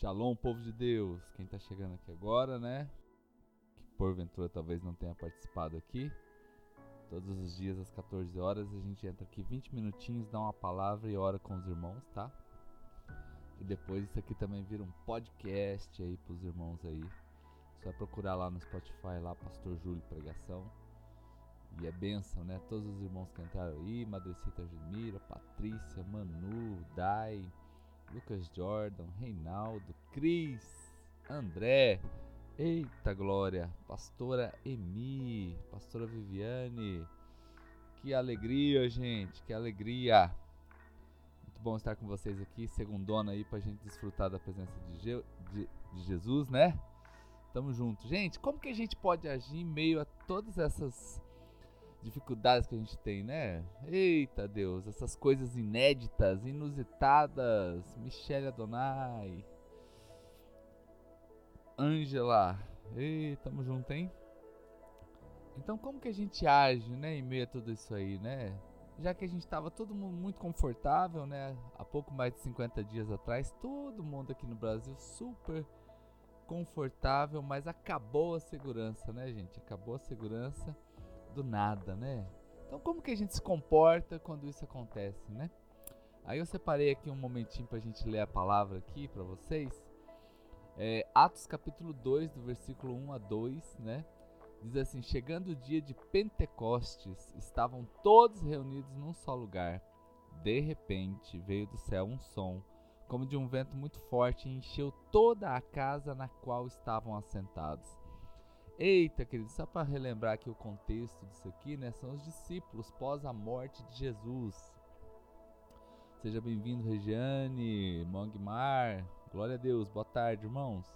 Shalom, povo de Deus. Quem está chegando aqui agora, né? Que porventura talvez não tenha participado aqui. Todos os dias às 14 horas a gente entra aqui 20 minutinhos, dá uma palavra e ora com os irmãos, tá? E depois isso aqui também vira um podcast aí pros irmãos aí. Só procurar lá no Spotify lá Pastor Júlio Pregação. E é bênção, né? Todos os irmãos que entraram aí, Madrecita Gemira, Patrícia, Manu, Dai, Lucas Jordan, Reinaldo, Cris, André, eita glória, Pastora Emi, Pastora Viviane, que alegria, gente, que alegria. Muito bom estar com vocês aqui, segundona aí pra gente desfrutar da presença de, Je de, de Jesus, né? Tamo junto. Gente, como que a gente pode agir em meio a todas essas dificuldades que a gente tem, né? Eita Deus, essas coisas inéditas, inusitadas. Michelle Adonai. Ângela. Ei, tamo junto, hein? Então como que a gente age, né, em meio a tudo isso aí, né? Já que a gente estava todo mundo muito confortável, né? Há pouco mais de 50 dias atrás, todo mundo aqui no Brasil super confortável, mas acabou a segurança, né, gente? Acabou a segurança do nada, né? Então como que a gente se comporta quando isso acontece, né? Aí eu separei aqui um momentinho para a gente ler a palavra aqui para vocês. É, Atos capítulo 2, do versículo 1 a 2, né? Diz assim: Chegando o dia de Pentecostes, estavam todos reunidos num só lugar. De repente veio do céu um som, como de um vento muito forte, e encheu toda a casa na qual estavam assentados. Eita, querido, só para relembrar aqui o contexto disso aqui, né? São os discípulos pós a morte de Jesus. Seja bem-vindo, Regiane, Mongmar. Glória a Deus. Boa tarde, irmãos.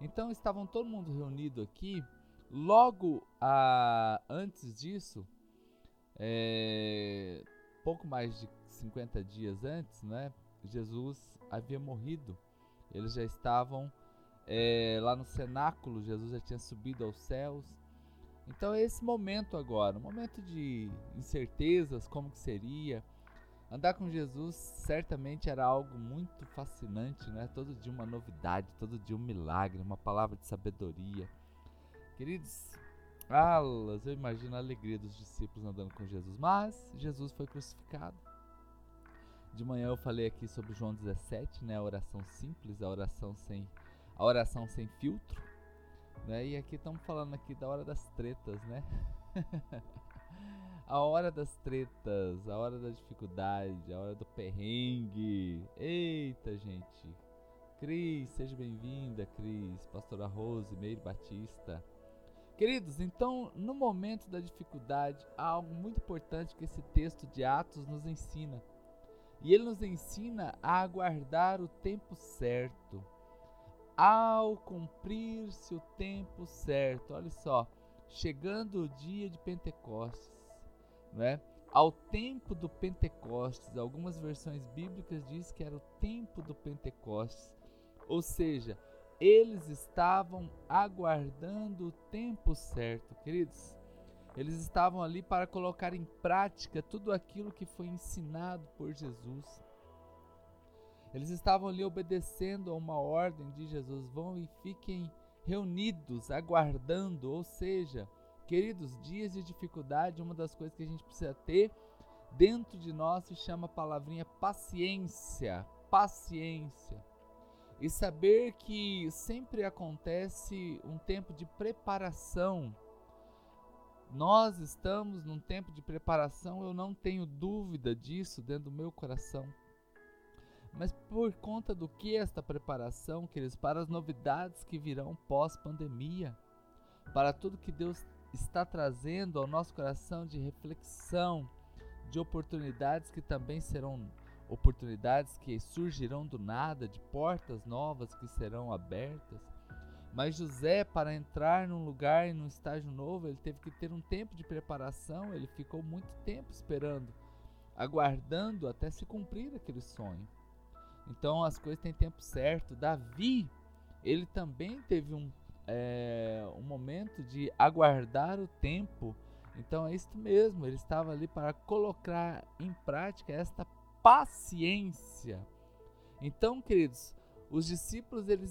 Então, estavam todo mundo reunido aqui. Logo a, antes disso, é, pouco mais de 50 dias antes, né? Jesus havia morrido. Eles já estavam é, lá no cenáculo, Jesus já tinha subido aos céus. Então é esse momento agora, um momento de incertezas, como que seria. Andar com Jesus certamente era algo muito fascinante, né? Todo dia uma novidade, todo dia um milagre, uma palavra de sabedoria. Queridos, alas, eu imagino a alegria dos discípulos andando com Jesus. Mas Jesus foi crucificado. De manhã eu falei aqui sobre João 17, né? A oração simples, a oração sem a oração sem filtro, né? E aqui estamos falando aqui da hora das tretas, né? a hora das tretas, a hora da dificuldade, a hora do perrengue. Eita, gente. Cris, seja bem-vinda, Cris, pastora Rose, Meire Batista. Queridos, então, no momento da dificuldade, há algo muito importante que esse texto de Atos nos ensina. E ele nos ensina a aguardar o tempo certo ao cumprir-se o tempo certo. Olha só, chegando o dia de Pentecostes, né? Ao tempo do Pentecostes, algumas versões bíblicas diz que era o tempo do Pentecostes. Ou seja, eles estavam aguardando o tempo certo, queridos. Eles estavam ali para colocar em prática tudo aquilo que foi ensinado por Jesus. Eles estavam ali obedecendo a uma ordem de Jesus. Vão e fiquem reunidos, aguardando. Ou seja, queridos, dias de dificuldade, uma das coisas que a gente precisa ter dentro de nós se chama a palavrinha paciência. Paciência. E saber que sempre acontece um tempo de preparação. Nós estamos num tempo de preparação, eu não tenho dúvida disso dentro do meu coração. Mas por conta do que esta preparação, queridos, para as novidades que virão pós-pandemia, para tudo que Deus está trazendo ao nosso coração de reflexão, de oportunidades que também serão oportunidades que surgirão do nada, de portas novas que serão abertas. Mas José, para entrar num lugar num estágio novo, ele teve que ter um tempo de preparação, ele ficou muito tempo esperando, aguardando até se cumprir aquele sonho. Então as coisas têm tempo certo. Davi, ele também teve um, é, um momento de aguardar o tempo. Então é isso mesmo, ele estava ali para colocar em prática esta paciência. Então, queridos, Os discípulos eles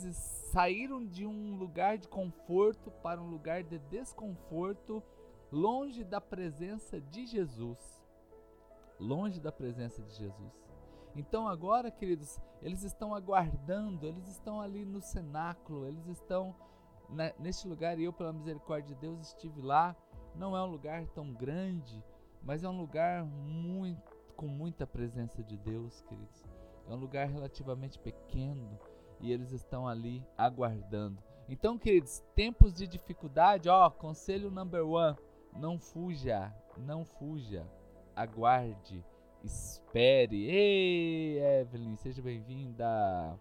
saíram de um lugar de conforto para um lugar de desconforto, longe da presença de Jesus. Longe da presença de Jesus. Então agora, queridos, eles estão aguardando, eles estão ali no cenáculo, eles estão neste lugar e eu, pela misericórdia de Deus, estive lá. Não é um lugar tão grande, mas é um lugar muito com muita presença de Deus, queridos. É um lugar relativamente pequeno e eles estão ali aguardando. Então, queridos, tempos de dificuldade, ó, conselho number one: não fuja, não fuja, aguarde, espere. Ei, Evelyn, seja bem-vinda.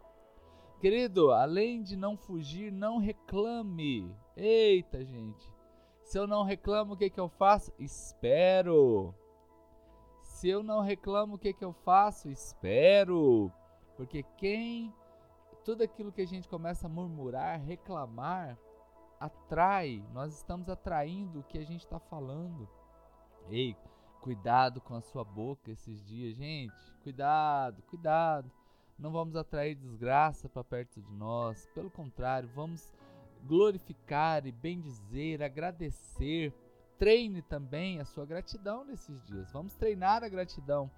Querido, além de não fugir, não reclame. Eita, gente. Se eu não reclamo, o que, que eu faço? Espero. Se eu não reclamo, o que, que eu faço? Espero. Porque quem. Tudo aquilo que a gente começa a murmurar, reclamar, atrai. Nós estamos atraindo o que a gente está falando. Ei, cuidado com a sua boca esses dias, gente. Cuidado, cuidado não vamos atrair desgraça para perto de nós, pelo contrário, vamos glorificar e bendizer, agradecer. Treine também a sua gratidão nesses dias. Vamos treinar a gratidão.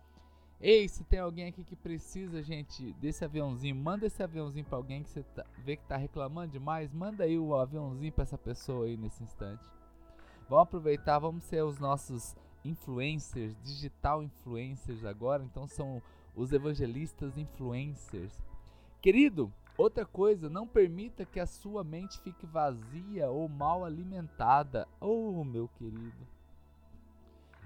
Ei, se tem alguém aqui que precisa, gente, desse aviãozinho, manda esse aviãozinho para alguém que você tá, vê que está reclamando demais, manda aí o aviãozinho para essa pessoa aí nesse instante. Vamos aproveitar, vamos ser os nossos influencers, digital influencers agora, então são os evangelistas influencers. Querido, outra coisa, não permita que a sua mente fique vazia ou mal alimentada. Oh, meu querido.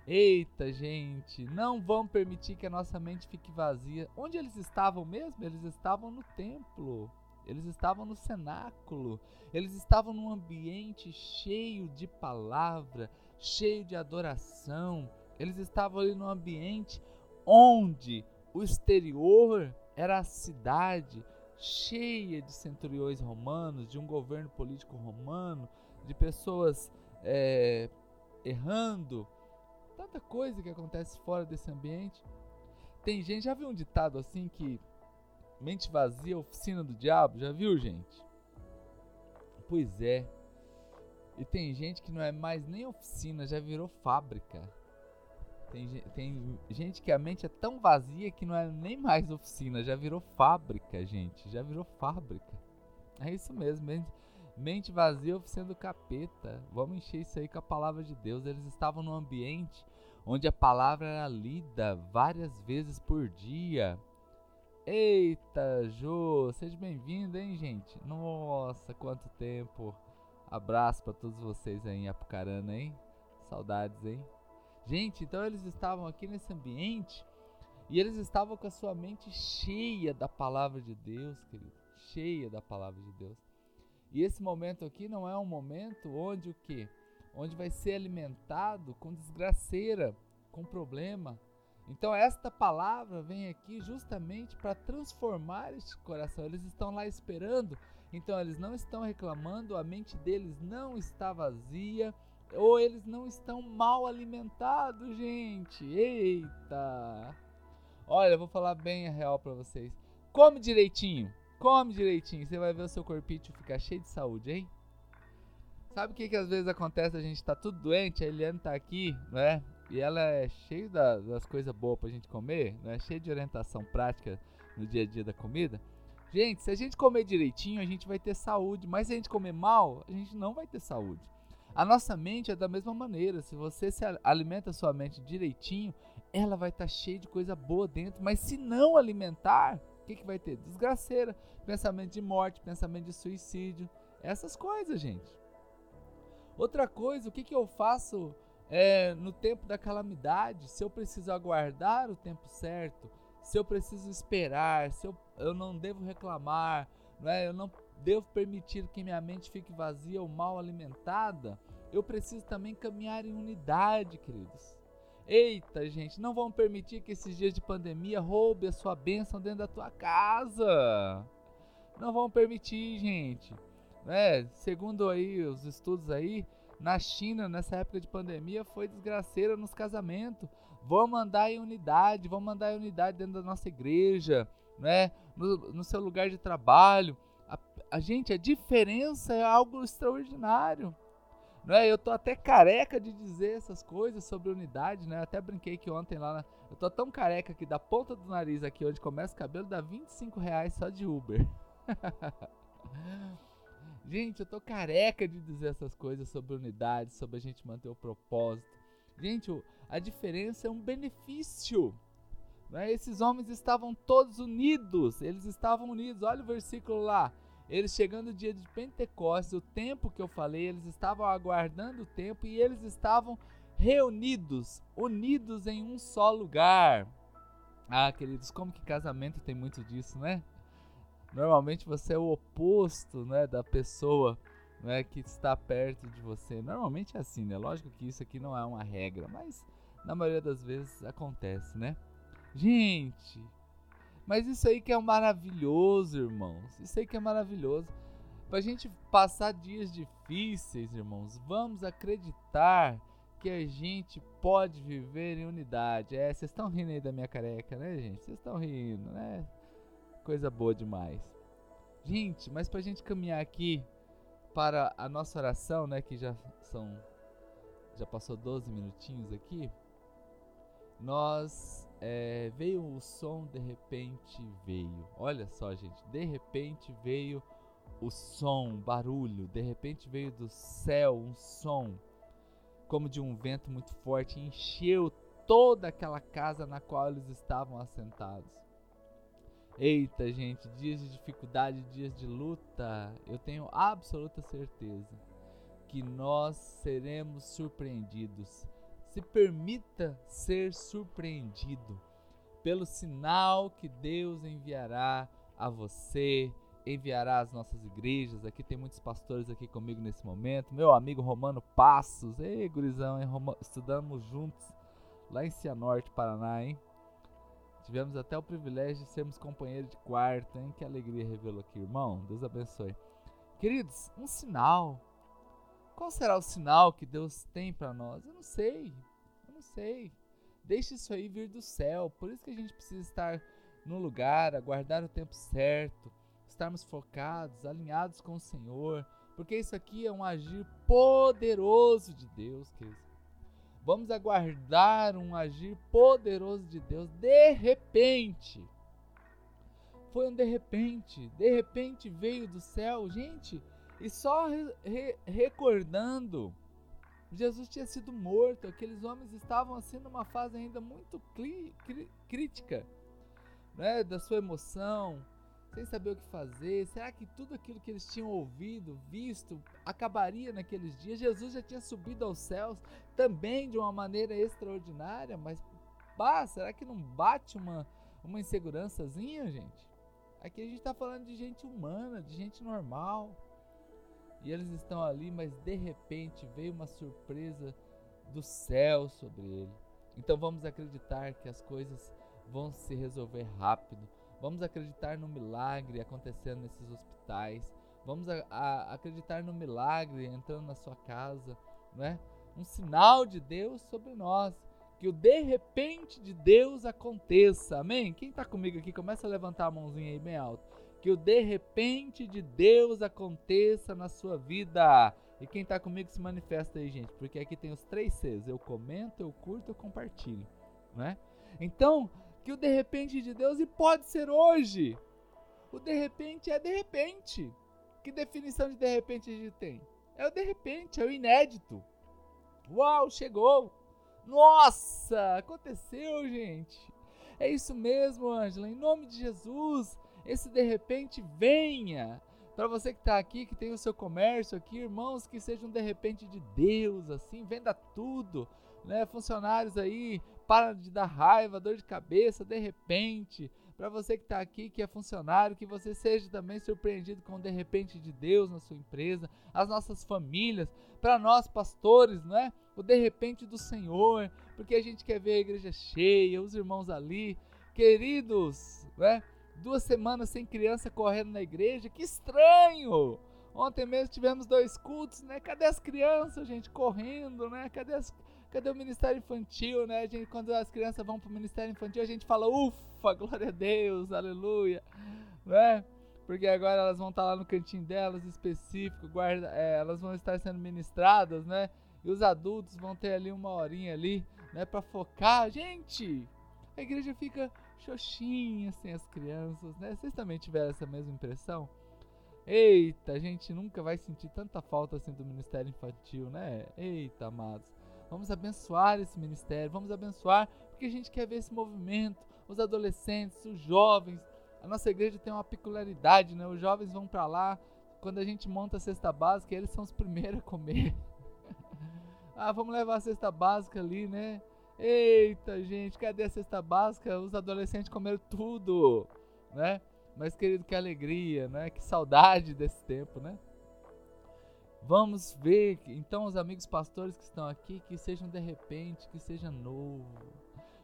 Eita, gente, não vamos permitir que a nossa mente fique vazia. Onde eles estavam mesmo? Eles estavam no templo. Eles estavam no cenáculo. Eles estavam num ambiente cheio de palavra, cheio de adoração. Eles estavam ali num ambiente onde o exterior era a cidade cheia de centuriões romanos, de um governo político romano, de pessoas é, errando, tanta coisa que acontece fora desse ambiente. Tem gente, já viu um ditado assim que mente vazia, oficina do diabo? Já viu, gente? Pois é. E tem gente que não é mais nem oficina, já virou fábrica. Tem, tem gente que a mente é tão vazia que não é nem mais oficina, já virou fábrica, gente. Já virou fábrica. É isso mesmo, mente, mente vazia, oficina do capeta. Vamos encher isso aí com a palavra de Deus. Eles estavam num ambiente onde a palavra era lida várias vezes por dia. Eita, Jô, seja bem-vindo, hein, gente? Nossa, quanto tempo. Abraço para todos vocês aí em Apucarana, hein? Saudades, hein? Gente, então eles estavam aqui nesse ambiente e eles estavam com a sua mente cheia da palavra de Deus, querido, cheia da palavra de Deus. E esse momento aqui não é um momento onde o quê? Onde vai ser alimentado com desgraceira, com problema. Então esta palavra vem aqui justamente para transformar este coração. Eles estão lá esperando, então eles não estão reclamando, a mente deles não está vazia ou eles não estão mal alimentados, gente. Eita! Olha, eu vou falar bem a real para vocês. Come direitinho. Come direitinho. Você vai ver o seu corpinho ficar cheio de saúde, hein? Sabe o que, que às vezes acontece? A gente tá tudo doente, a Eliane tá aqui, né? E ela é cheia da, das coisas boas pra gente comer, né? Cheia de orientação prática no dia a dia da comida. Gente, se a gente comer direitinho, a gente vai ter saúde. Mas se a gente comer mal, a gente não vai ter saúde. A nossa mente é da mesma maneira. Se você se alimenta a sua mente direitinho, ela vai estar tá cheia de coisa boa dentro. Mas se não alimentar, o que, que vai ter? Desgraceira, pensamento de morte, pensamento de suicídio, essas coisas, gente. Outra coisa, o que, que eu faço é, no tempo da calamidade? Se eu preciso aguardar o tempo certo, se eu preciso esperar, se eu, eu não devo reclamar, não é? eu não devo permitir que minha mente fique vazia ou mal alimentada, eu preciso também caminhar em unidade, queridos. Eita, gente, não vamos permitir que esses dias de pandemia roube a sua bênção dentro da tua casa. Não vamos permitir, gente. É, segundo aí os estudos aí, na China, nessa época de pandemia, foi desgraceira nos casamentos. Vamos andar em unidade, vamos andar em unidade dentro da nossa igreja, né? no, no seu lugar de trabalho. A, a gente, a diferença é algo extraordinário. Não é? Eu tô até careca de dizer essas coisas sobre unidade, né? Eu até brinquei que ontem lá na... Eu tô tão careca que da ponta do nariz aqui onde começa o cabelo dá 25 reais só de Uber. gente, eu tô careca de dizer essas coisas sobre unidade, sobre a gente manter o propósito. Gente, a diferença é um benefício. Né? Esses homens estavam todos unidos, eles estavam unidos. Olha o versículo lá. Eles chegando o dia de Pentecostes, o tempo que eu falei, eles estavam aguardando o tempo e eles estavam reunidos, unidos em um só lugar. Ah, queridos, como que casamento tem muito disso, né? Normalmente você é o oposto, né, da pessoa, né, que está perto de você. Normalmente é assim, né? Lógico que isso aqui não é uma regra, mas na maioria das vezes acontece, né? Gente, mas isso aí que é maravilhoso, irmãos. Isso aí que é maravilhoso. Pra gente passar dias difíceis, irmãos, vamos acreditar que a gente pode viver em unidade. É, vocês estão rindo aí da minha careca, né, gente? Vocês estão rindo, né? Coisa boa demais. Gente, mas pra gente caminhar aqui para a nossa oração, né, que já são já passou 12 minutinhos aqui, nós é, veio o som, de repente veio. Olha só, gente, de repente veio o som, barulho, de repente veio do céu um som, como de um vento muito forte, encheu toda aquela casa na qual eles estavam assentados. Eita, gente, dias de dificuldade, dias de luta, eu tenho absoluta certeza que nós seremos surpreendidos se permita ser surpreendido pelo sinal que Deus enviará a você, enviará às nossas igrejas. Aqui tem muitos pastores aqui comigo nesse momento. Meu amigo Romano Passos. Ei, gurizão, hein? Roma... estudamos juntos lá em Cianorte, Paraná, hein? Tivemos até o privilégio de sermos companheiros de quarto, hein? Que alegria revelou aqui, irmão. Deus abençoe. Queridos, um sinal qual será o sinal que Deus tem para nós? Eu não sei. Eu não sei. Deixe isso aí vir do céu. Por isso que a gente precisa estar no lugar, aguardar o tempo certo, estarmos focados, alinhados com o Senhor, porque isso aqui é um agir poderoso de Deus, queridos. Vamos aguardar um agir poderoso de Deus de repente. Foi um de repente, de repente veio do céu, gente. E só re, re, recordando, Jesus tinha sido morto, aqueles homens estavam assim numa fase ainda muito crítica né, da sua emoção, sem saber o que fazer. Será que tudo aquilo que eles tinham ouvido, visto, acabaria naqueles dias? Jesus já tinha subido aos céus também de uma maneira extraordinária, mas bah, será que não bate uma, uma insegurançazinha, gente? Aqui a gente está falando de gente humana, de gente normal. E eles estão ali, mas de repente veio uma surpresa do céu sobre ele. Então vamos acreditar que as coisas vão se resolver rápido. Vamos acreditar no milagre acontecendo nesses hospitais. Vamos a, a, acreditar no milagre entrando na sua casa, não é? Um sinal de Deus sobre nós. Que o de repente de Deus aconteça. Amém? Quem está comigo aqui, começa a levantar a mãozinha aí bem alto que o de repente de Deus aconteça na sua vida. E quem está comigo se manifesta aí, gente, porque aqui tem os três Cs: eu comento, eu curto, eu compartilho, né? Então, que o de repente de Deus e pode ser hoje. O de repente é de repente. Que definição de de repente a gente tem? É o de repente, é o inédito. Uau, chegou! Nossa, aconteceu, gente. É isso mesmo, Ângela. Em nome de Jesus, esse de repente venha. Para você que está aqui, que tem o seu comércio aqui, irmãos, que sejam de repente de Deus, assim, venda tudo, né? Funcionários aí, para de dar raiva, dor de cabeça, de repente. Para você que está aqui, que é funcionário, que você seja também surpreendido com de repente de Deus na sua empresa, as nossas famílias, para nós pastores, não é? O de repente do Senhor, porque a gente quer ver a igreja cheia, os irmãos ali, queridos, né? duas semanas sem criança correndo na igreja, que estranho! Ontem mesmo tivemos dois cultos, né? Cadê as crianças, gente, correndo, né? Cadê, as, cadê o ministério infantil, né? A gente, quando as crianças vão para o ministério infantil, a gente fala, ufa! glória a Deus, aleluia, né? Porque agora elas vão estar lá no cantinho delas específico, guarda, é, elas vão estar sendo ministradas, né? E os adultos vão ter ali uma horinha ali, né, para focar. Gente, a igreja fica xoxinha sem as crianças, né? Vocês também tiveram essa mesma impressão? Eita, a gente nunca vai sentir tanta falta assim do ministério infantil, né? Eita, amados. Vamos abençoar esse ministério, vamos abençoar, porque a gente quer ver esse movimento, os adolescentes, os jovens. A nossa igreja tem uma peculiaridade, né? Os jovens vão para lá, quando a gente monta a cesta básica, eles são os primeiros a comer. ah, vamos levar a cesta básica ali, né? Eita, gente, cadê a cesta básica? Os adolescentes comeram tudo, né? Mas querido, que alegria, né? Que saudade desse tempo, né? Vamos ver, então, os amigos pastores que estão aqui, que sejam de repente, que seja novo.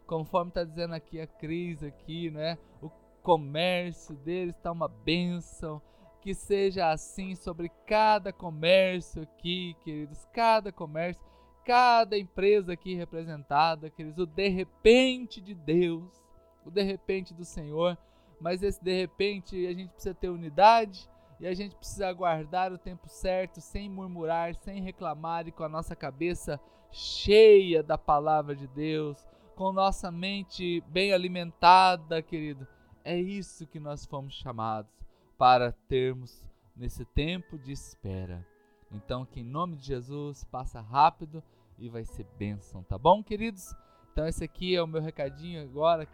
Conforme está dizendo aqui a Cris aqui, né? O comércio deles está uma bênção. Que seja assim sobre cada comércio aqui, queridos, cada comércio, cada empresa aqui representada, queridos, o de repente de Deus, o de repente do Senhor. Mas esse de repente a gente precisa ter unidade, e a gente precisa aguardar o tempo certo, sem murmurar, sem reclamar e com a nossa cabeça cheia da palavra de Deus, com nossa mente bem alimentada, querido. É isso que nós fomos chamados para termos nesse tempo de espera. Então, que em nome de Jesus, passa rápido e vai ser bênção, tá bom, queridos? Então, esse aqui é o meu recadinho agora